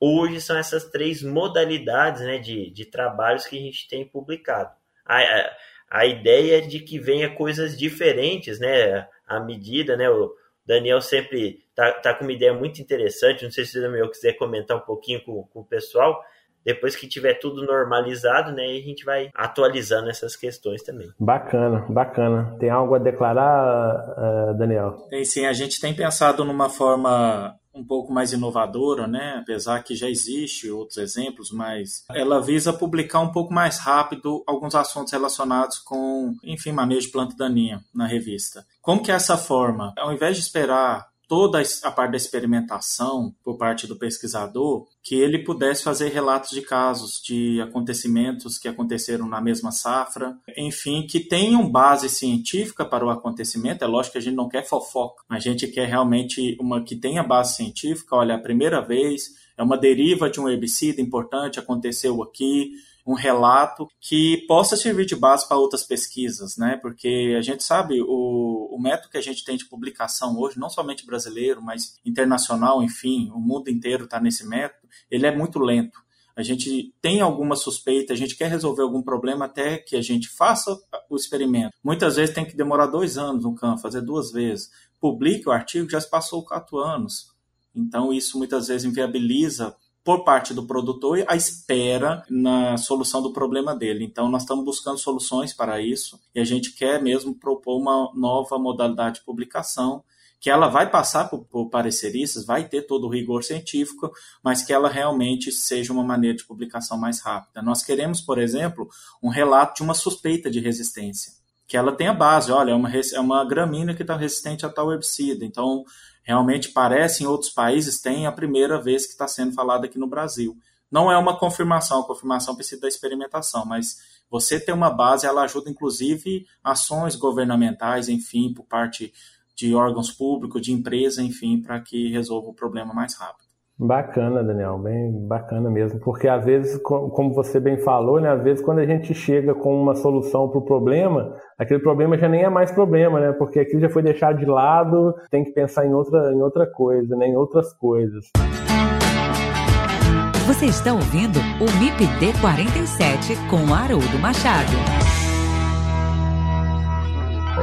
hoje são essas três modalidades né, de, de trabalhos que a gente tem publicado. A, a, a ideia é de que venha coisas diferentes, né? À medida, né? O Daniel sempre tá, tá com uma ideia muito interessante. Não sei se o Daniel quiser comentar um pouquinho com, com o pessoal depois que tiver tudo normalizado, né, a gente vai atualizando essas questões também. Bacana, bacana. Tem algo a declarar, uh, Daniel? Tem sim, a gente tem pensado numa forma um pouco mais inovadora, né? Apesar que já existe outros exemplos, mas ela visa publicar um pouco mais rápido alguns assuntos relacionados com, enfim, manejo de planta daninha na revista. Como que é essa forma? Ao invés de esperar toda a parte da experimentação por parte do pesquisador, que ele pudesse fazer relatos de casos, de acontecimentos que aconteceram na mesma safra, enfim, que tenham base científica para o acontecimento. É lógico que a gente não quer fofoca, a gente quer realmente uma que tenha base científica. Olha, a primeira vez é uma deriva de um herbicida importante, aconteceu aqui, um relato que possa servir de base para outras pesquisas, né? Porque a gente sabe o, o método que a gente tem de publicação hoje, não somente brasileiro, mas internacional, enfim, o mundo inteiro está nesse método, ele é muito lento. a gente tem alguma suspeita, a gente quer resolver algum problema até que a gente faça o experimento. Muitas vezes tem que demorar dois anos no campo, fazer duas vezes. Publique o artigo, já se passou quatro anos. Então, isso muitas vezes inviabiliza por parte do produtor a espera na solução do problema dele. Então, nós estamos buscando soluções para isso e a gente quer mesmo propor uma nova modalidade de publicação que ela vai passar por, por pareceristas, vai ter todo o rigor científico, mas que ela realmente seja uma maneira de publicação mais rápida. Nós queremos, por exemplo, um relato de uma suspeita de resistência, que ela tenha base, olha, é uma, é uma gramínea que está resistente a tal herbicida, então realmente parece em outros países, tem a primeira vez que está sendo falado aqui no Brasil. Não é uma confirmação, a confirmação precisa da experimentação, mas você ter uma base, ela ajuda inclusive ações governamentais, enfim, por parte de órgãos públicos, de empresa, enfim, para que resolva o problema mais rápido. Bacana, Daniel, bem bacana mesmo, porque às vezes, como você bem falou, né, às vezes quando a gente chega com uma solução para o problema, aquele problema já nem é mais problema, né, porque aquilo já foi deixado de lado, tem que pensar em outra, em outra coisa, né, em outras coisas. Você está ouvindo o MIPD 47 com Haroldo Machado.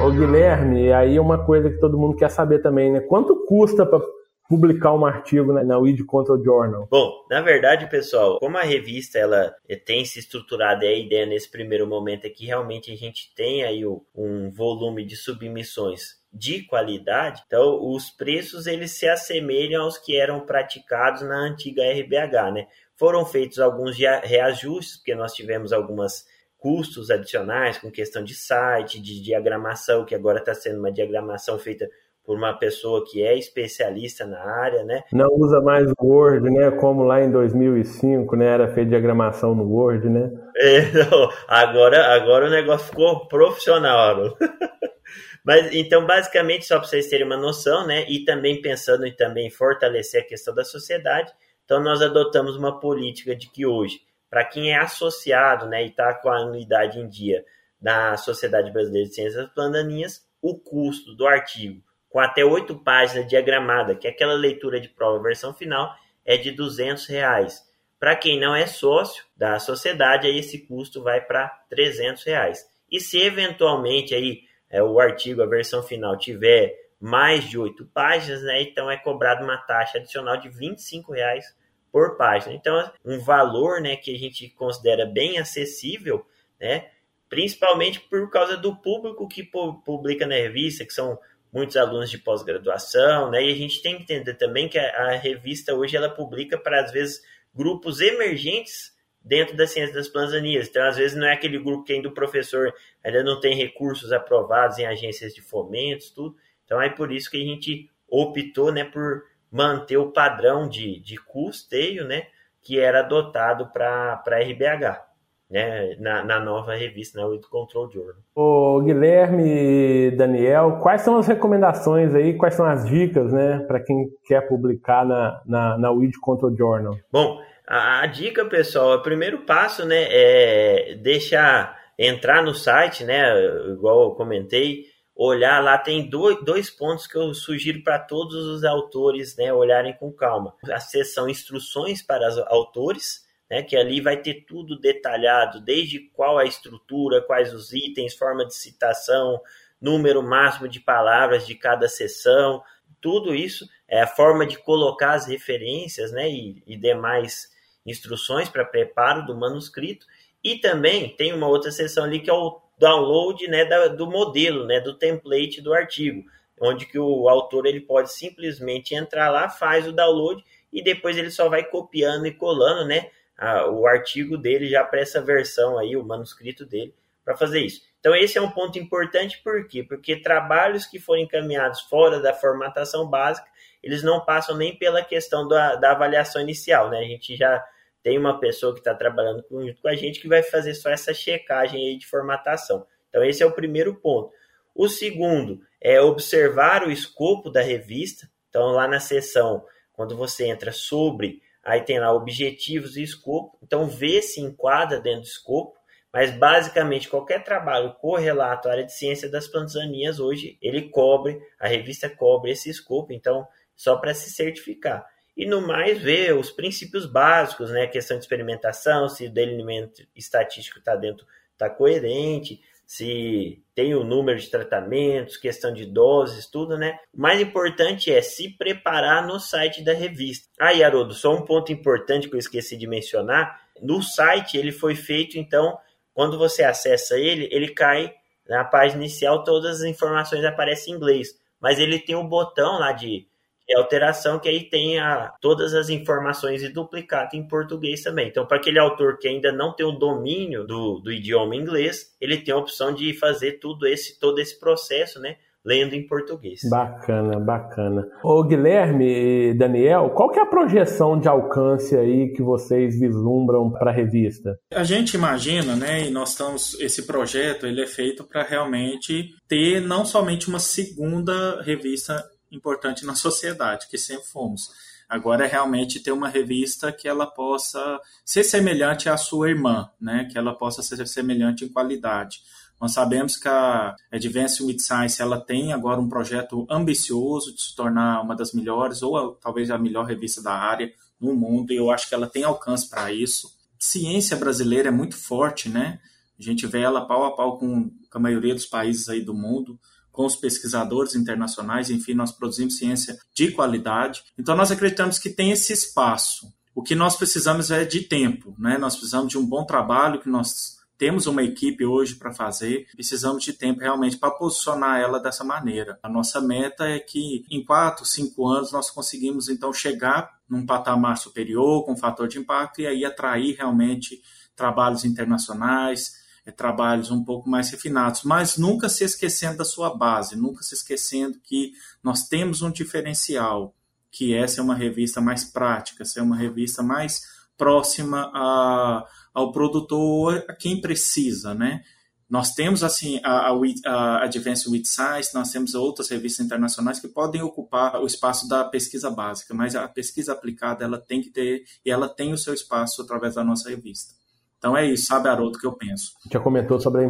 Ô Guilherme, aí é uma coisa que todo mundo quer saber também, né? Quanto custa para publicar um artigo na Weed Control Journal? Bom, na verdade, pessoal, como a revista ela tem se estruturado a ideia nesse primeiro momento é que realmente a gente tem aí um volume de submissões de qualidade, então os preços eles se assemelham aos que eram praticados na antiga RBH, né? Foram feitos alguns reajustes, porque nós tivemos algumas custos adicionais com questão de site, de diagramação, que agora está sendo uma diagramação feita por uma pessoa que é especialista na área, né? Não usa mais o Word, né? Como lá em 2005, né? Era feita diagramação no Word, né? É. Agora, agora o negócio ficou profissional. Mas então, basicamente, só para vocês terem uma noção, né? E também pensando em também fortalecer a questão da sociedade, então nós adotamos uma política de que hoje para quem é associado né, e está com a anuidade em dia da Sociedade Brasileira de Ciências das Plantaninhas, o custo do artigo, com até oito páginas diagramada, que é aquela leitura de prova versão final, é de 200 reais. Para quem não é sócio da sociedade, aí esse custo vai para 300 reais. E se eventualmente aí é, o artigo, a versão final, tiver mais de oito páginas, né, então é cobrado uma taxa adicional de 25 reais por página. Então, um valor né, que a gente considera bem acessível, né, principalmente por causa do público que publica na revista, que são muitos alunos de pós-graduação, né, e a gente tem que entender também que a, a revista hoje ela publica para, às vezes, grupos emergentes dentro da ciência das plantas Então, às vezes, não é aquele grupo que ainda o professor ainda não tem recursos aprovados em agências de fomentos, tudo. Então, é por isso que a gente optou né, por manter o padrão de, de custeio né, que era adotado para a RBH. Né, na, na, nova revista, na With Control Journal. O Guilherme Daniel, quais são as recomendações aí, quais são as dicas, né, para quem quer publicar na, na, na Weed Control Journal? Bom, a, a, dica, pessoal, o primeiro passo, né, é deixar entrar no site, né, igual eu comentei, olhar lá, tem dois, dois pontos que eu sugiro para todos os autores né, olharem com calma. A seção instruções para os autores, né, que ali vai ter tudo detalhado, desde qual a estrutura, quais os itens, forma de citação, número máximo de palavras de cada seção, tudo isso é a forma de colocar as referências né, e, e demais instruções para preparo do manuscrito. E também tem uma outra seção ali que é o download né, da, do modelo, né, do template do artigo, onde que o autor ele pode simplesmente entrar lá, faz o download e depois ele só vai copiando e colando né, a, o artigo dele já para essa versão aí, o manuscrito dele, para fazer isso. Então esse é um ponto importante, por quê? Porque trabalhos que forem encaminhados fora da formatação básica, eles não passam nem pela questão da, da avaliação inicial, né? A gente já tem uma pessoa que está trabalhando junto com a gente que vai fazer só essa checagem aí de formatação. Então, esse é o primeiro ponto. O segundo é observar o escopo da revista. Então, lá na seção, quando você entra sobre, aí tem lá objetivos e escopo. Então, vê se enquadra dentro do escopo. Mas, basicamente, qualquer trabalho correlato à área de ciência das plantas hoje, ele cobre, a revista cobre esse escopo. Então, só para se certificar. e no mais ver os princípios básicos, né? A questão de experimentação, se o delineamento estatístico está dentro, está coerente, se tem o número de tratamentos, questão de doses, tudo, né? O mais importante é se preparar no site da revista. Ah, Haroldo, só um ponto importante que eu esqueci de mencionar. No site ele foi feito, então, quando você acessa ele, ele cai na página inicial, todas as informações aparecem em inglês. Mas ele tem um botão lá de é alteração que aí tem a, todas as informações e duplicado em português também. Então, para aquele autor que ainda não tem o domínio do, do idioma inglês, ele tem a opção de fazer tudo esse, todo esse processo, né? lendo em português. Bacana, bacana. Ô Guilherme e Daniel, qual que é a projeção de alcance aí que vocês vislumbram para a revista? A gente imagina, né, e nós estamos esse projeto, ele é feito para realmente ter não somente uma segunda revista importante na sociedade, que sempre fomos. Agora é realmente ter uma revista que ela possa ser semelhante à sua irmã, né? que ela possa ser semelhante em qualidade. Nós sabemos que a Advanced with Science ela tem agora um projeto ambicioso de se tornar uma das melhores, ou talvez a melhor revista da área no mundo, e eu acho que ela tem alcance para isso. Ciência brasileira é muito forte, né? A gente vê ela pau a pau com, com a maioria dos países aí do mundo com os pesquisadores internacionais, enfim, nós produzimos ciência de qualidade. Então, nós acreditamos que tem esse espaço. O que nós precisamos é de tempo, né? Nós precisamos de um bom trabalho que nós temos uma equipe hoje para fazer, precisamos de tempo realmente para posicionar ela dessa maneira. A nossa meta é que em quatro, cinco anos nós conseguimos então chegar num patamar superior com fator de impacto e aí atrair realmente trabalhos internacionais, é, trabalhos um pouco mais refinados, mas nunca se esquecendo da sua base, nunca se esquecendo que nós temos um diferencial, que essa é uma revista mais prática, essa é uma revista mais próxima a, ao produtor, a quem precisa, né? Nós temos assim a, a, Advanced with Science, nós temos outras revistas internacionais que podem ocupar o espaço da pesquisa básica, mas a pesquisa aplicada ela tem que ter e ela tem o seu espaço através da nossa revista. Então é isso, sabe, Haroldo, que eu penso. Já comentou sobre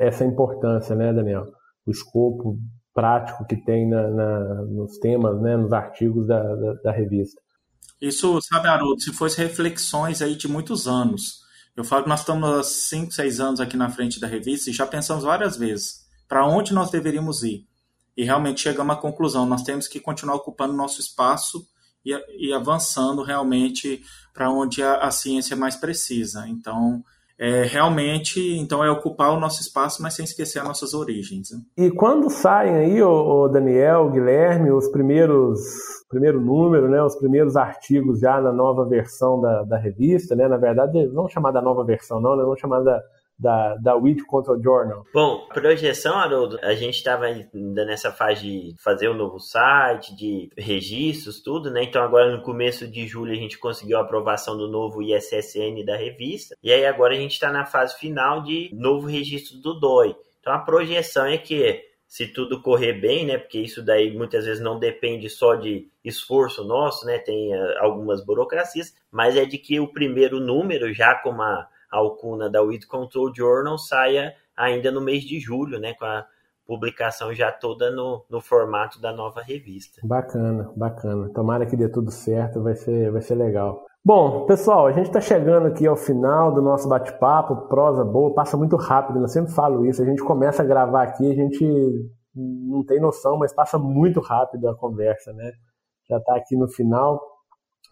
essa importância, né, Daniel? O escopo prático que tem na, na, nos temas, né, nos artigos da, da, da, revista. Isso, sabe, Haroldo, se fosse reflexões aí de muitos anos. Eu falo que nós estamos há 5, 6 anos aqui na frente da revista e já pensamos várias vezes para onde nós deveríamos ir. E realmente chegamos à conclusão, nós temos que continuar ocupando nosso espaço e, e avançando realmente para onde a, a, ciência mais precisa. Então, é, realmente, então é ocupar o nosso espaço, mas sem esquecer as nossas origens. Né? E quando saem aí, o, Daniel, o Guilherme, os primeiros primeiro número, né, os primeiros artigos já na nova versão da, da revista, né, na verdade, não chamar da nova versão, não, né, vamos chamar da, da, da Weed Control Journal? Bom, projeção, Haroldo, a gente estava ainda nessa fase de fazer um novo site, de registros, tudo, né? Então agora no começo de julho a gente conseguiu a aprovação do novo ISSN da revista, e aí agora a gente está na fase final de novo registro do DOI. Então a projeção é que se tudo correr bem, né? Porque isso daí muitas vezes não depende só de esforço nosso, né? Tem uh, algumas burocracias, mas é de que o primeiro número, já com uma alcuna da Weed Control Journal saia ainda no mês de julho, né, com a publicação já toda no, no formato da nova revista. Bacana, bacana. Tomara que dê tudo certo, vai ser, vai ser legal. Bom, pessoal, a gente está chegando aqui ao final do nosso bate-papo, prosa boa, passa muito rápido, eu sempre falo isso, a gente começa a gravar aqui, a gente não tem noção, mas passa muito rápido a conversa, né? Já está aqui no final.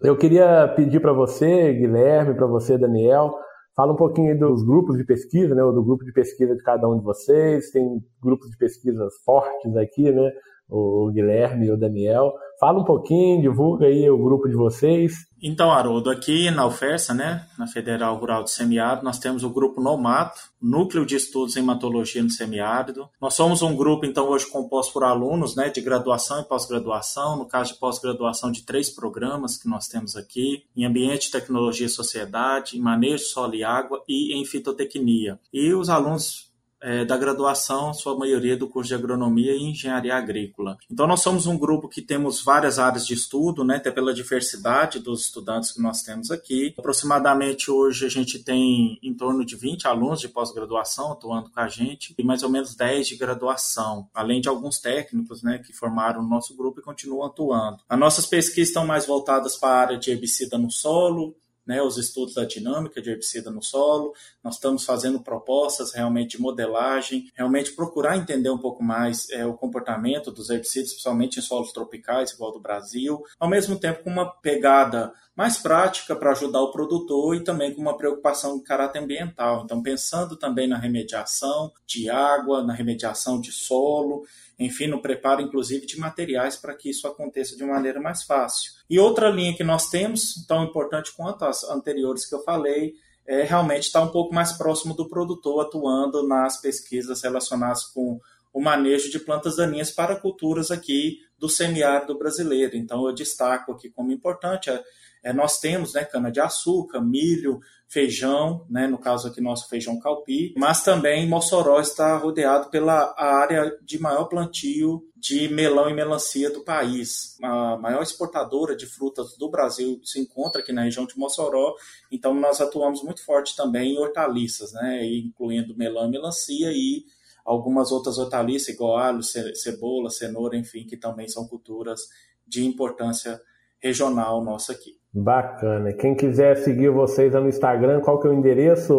Eu queria pedir para você, Guilherme, para você, Daniel, Fala um pouquinho dos grupos de pesquisa, né, do grupo de pesquisa de cada um de vocês. Tem grupos de pesquisas fortes aqui, né? O Guilherme e o Daniel. Fala um pouquinho, divulga aí o grupo de vocês. Então, Haroldo, aqui na UFERSA, né, na Federal Rural do Semiárido, nós temos o grupo Nomato, Núcleo de Estudos em Hematologia no Semiárido. Nós somos um grupo, então, hoje composto por alunos né, de graduação e pós-graduação, no caso de pós-graduação de três programas que nós temos aqui, em Ambiente, Tecnologia e Sociedade, em Manejo Solo e Água e em Fitotecnia. E os alunos é, da graduação, sua maioria do curso de agronomia e engenharia agrícola. Então, nós somos um grupo que temos várias áreas de estudo, né, até pela diversidade dos estudantes que nós temos aqui. Aproximadamente hoje a gente tem em torno de 20 alunos de pós-graduação atuando com a gente e mais ou menos 10 de graduação, além de alguns técnicos né, que formaram o nosso grupo e continuam atuando. As nossas pesquisas estão mais voltadas para a área de herbicida no solo, né, os estudos da dinâmica de herbicida no solo, nós estamos fazendo propostas realmente de modelagem, realmente procurar entender um pouco mais é, o comportamento dos herbicidas, principalmente em solos tropicais, igual do Brasil, ao mesmo tempo com uma pegada mais prática para ajudar o produtor e também com uma preocupação de caráter ambiental. Então, pensando também na remediação de água, na remediação de solo, enfim, no preparo inclusive de materiais para que isso aconteça de maneira mais fácil. E outra linha que nós temos, tão importante quanto as anteriores que eu falei, é realmente estar um pouco mais próximo do produtor, atuando nas pesquisas relacionadas com o manejo de plantas daninhas para culturas aqui do semiárido brasileiro. Então, eu destaco aqui como importante é, é, nós temos né, cana-de-açúcar, milho, feijão, né, no caso aqui nosso feijão calpi, mas também Mossoró está rodeado pela área de maior plantio de melão e melancia do país. A maior exportadora de frutas do Brasil se encontra aqui na região de Mossoró, então nós atuamos muito forte também em hortaliças, né, incluindo melão e melancia e algumas outras hortaliças, igual alho, cebola, cenoura, enfim, que também são culturas de importância regional nossa aqui. Bacana. Quem quiser seguir vocês no Instagram, qual que é o endereço,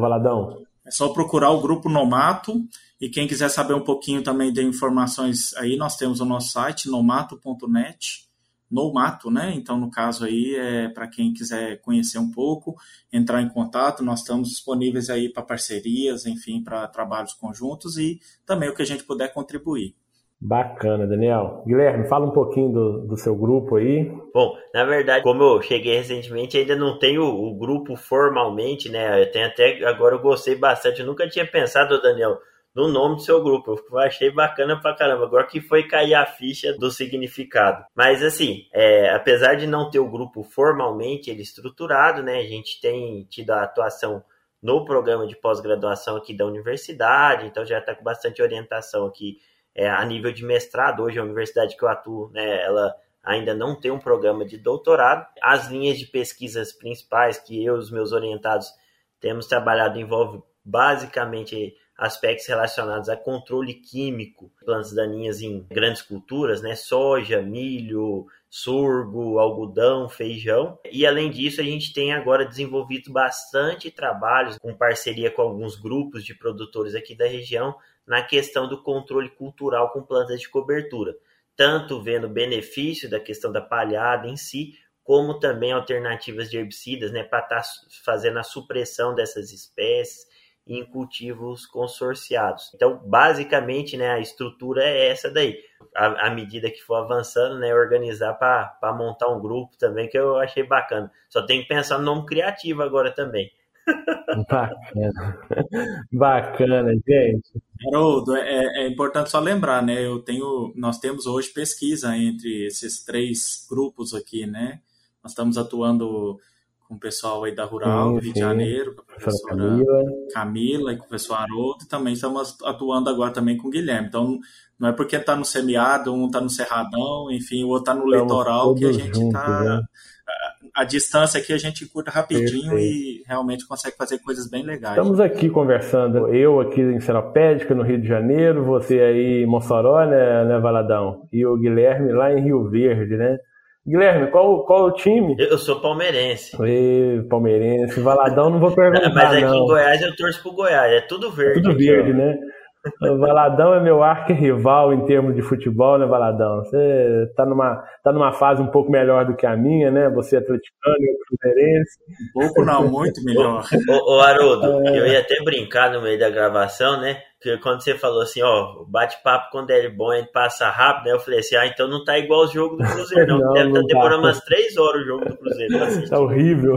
Valadão? É só procurar o grupo Nomato e quem quiser saber um pouquinho também de informações aí, nós temos o nosso site nomato.net, Nomato, né? Então, no caso aí, é para quem quiser conhecer um pouco, entrar em contato, nós estamos disponíveis aí para parcerias, enfim, para trabalhos conjuntos e também o que a gente puder contribuir. Bacana, Daniel. Guilherme, fala um pouquinho do, do, seu grupo aí. Bom, na verdade, como eu cheguei recentemente, ainda não tenho o, grupo formalmente, né? Eu tenho até agora eu gostei bastante. Eu nunca tinha pensado, Daniel, no nome do seu grupo. Eu achei bacana pra caramba. Agora que foi cair a ficha do significado. Mas assim, é, apesar de não ter o grupo formalmente ele estruturado, né? A gente tem tido a atuação no programa de pós-graduação aqui da universidade, então já está com bastante orientação aqui é, a nível de mestrado. Hoje a universidade que eu atuo, né, ela ainda não tem um programa de doutorado. As linhas de pesquisas principais que eu e os meus orientados temos trabalhado envolve basicamente aspectos relacionados a controle químico, plantas daninhas em grandes culturas, né, soja, milho, sorgo, algodão, feijão. E além disso, a gente tem agora desenvolvido bastante trabalhos com parceria com alguns grupos de produtores aqui da região na questão do controle cultural com plantas de cobertura, tanto vendo benefício da questão da palhada em si, como também alternativas de herbicidas, né, para estar tá fazendo a supressão dessas espécies em cultivos consorciados. Então, basicamente, né, a estrutura é essa daí. À, medida que for avançando, né, organizar para montar um grupo também, que eu achei bacana. Só tem que pensar no nome criativo agora também. Bacana. Bacana, gente. Haroldo, é, é, importante só lembrar, né? Eu tenho, nós temos hoje pesquisa entre esses três grupos aqui, né? Nós estamos atuando com o pessoal aí da Rural, sim, Rio de Janeiro, com a professora Camila. Camila e com o professor Haroldo, e também estamos atuando agora também com o Guilherme. Então, não é porque está no semiárido, um está no Cerradão, enfim, o outro está no estamos litoral que a gente está... A distância aqui a gente curta rapidinho Perfeito. e realmente consegue fazer coisas bem legais. Estamos aqui conversando, eu aqui em Seropédica, no Rio de Janeiro, você aí em Mossoró, né, né, Valadão? E o Guilherme lá em Rio Verde, né? Guilherme, qual, qual o time? Eu sou palmeirense. Ei, palmeirense. Valadão não vou perguntar, Mas aqui não. em Goiás eu torço pro Goiás. É tudo verde. É tudo verde, né? O Valadão é meu arqui-rival em termos de futebol, né, Valadão? Você tá numa, tá numa fase um pouco melhor do que a minha, né? Você é atleticano, eu cruzeirense. Um pouco não, muito melhor. ô, ô Haroldo, é... eu ia até brincar no meio da gravação, né? Porque quando você falou assim, ó, bate-papo quando é bom, ele passa rápido, né? Eu falei assim, ah, então não tá igual o jogo do Cruzeiro, não. não Deve estar tá demorando umas três horas o jogo do Cruzeiro. Tá horrível.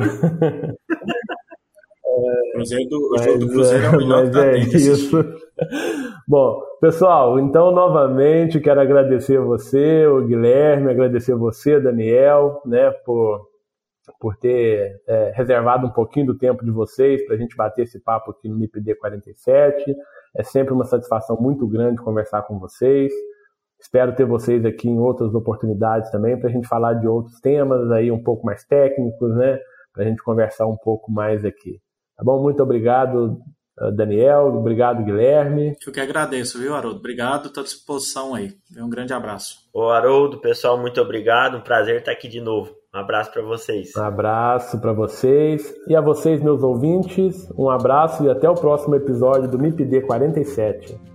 Cruzeiro do, o jogo do Cruzeiro é o melhor mas é isso. Bom, pessoal, então novamente quero agradecer você, o Guilherme, agradecer você, Daniel, né, por, por ter é, reservado um pouquinho do tempo de vocês para a gente bater esse papo aqui no MIPD 47. É sempre uma satisfação muito grande conversar com vocês. Espero ter vocês aqui em outras oportunidades também para a gente falar de outros temas aí um pouco mais técnicos, né? Para a gente conversar um pouco mais aqui. Tá bom? Muito obrigado, eh, Daniel. Obrigado, Guilherme. Eu que agradeço, viu, Haroldo? Obrigado, estou à disposição aí. Um grande abraço. Ô, Haroldo, pessoal, muito obrigado. Um prazer estar aqui de novo. Um abraço para vocês. Um abraço para vocês. E a vocês, meus ouvintes, um abraço e até o próximo episódio do MIPD 47.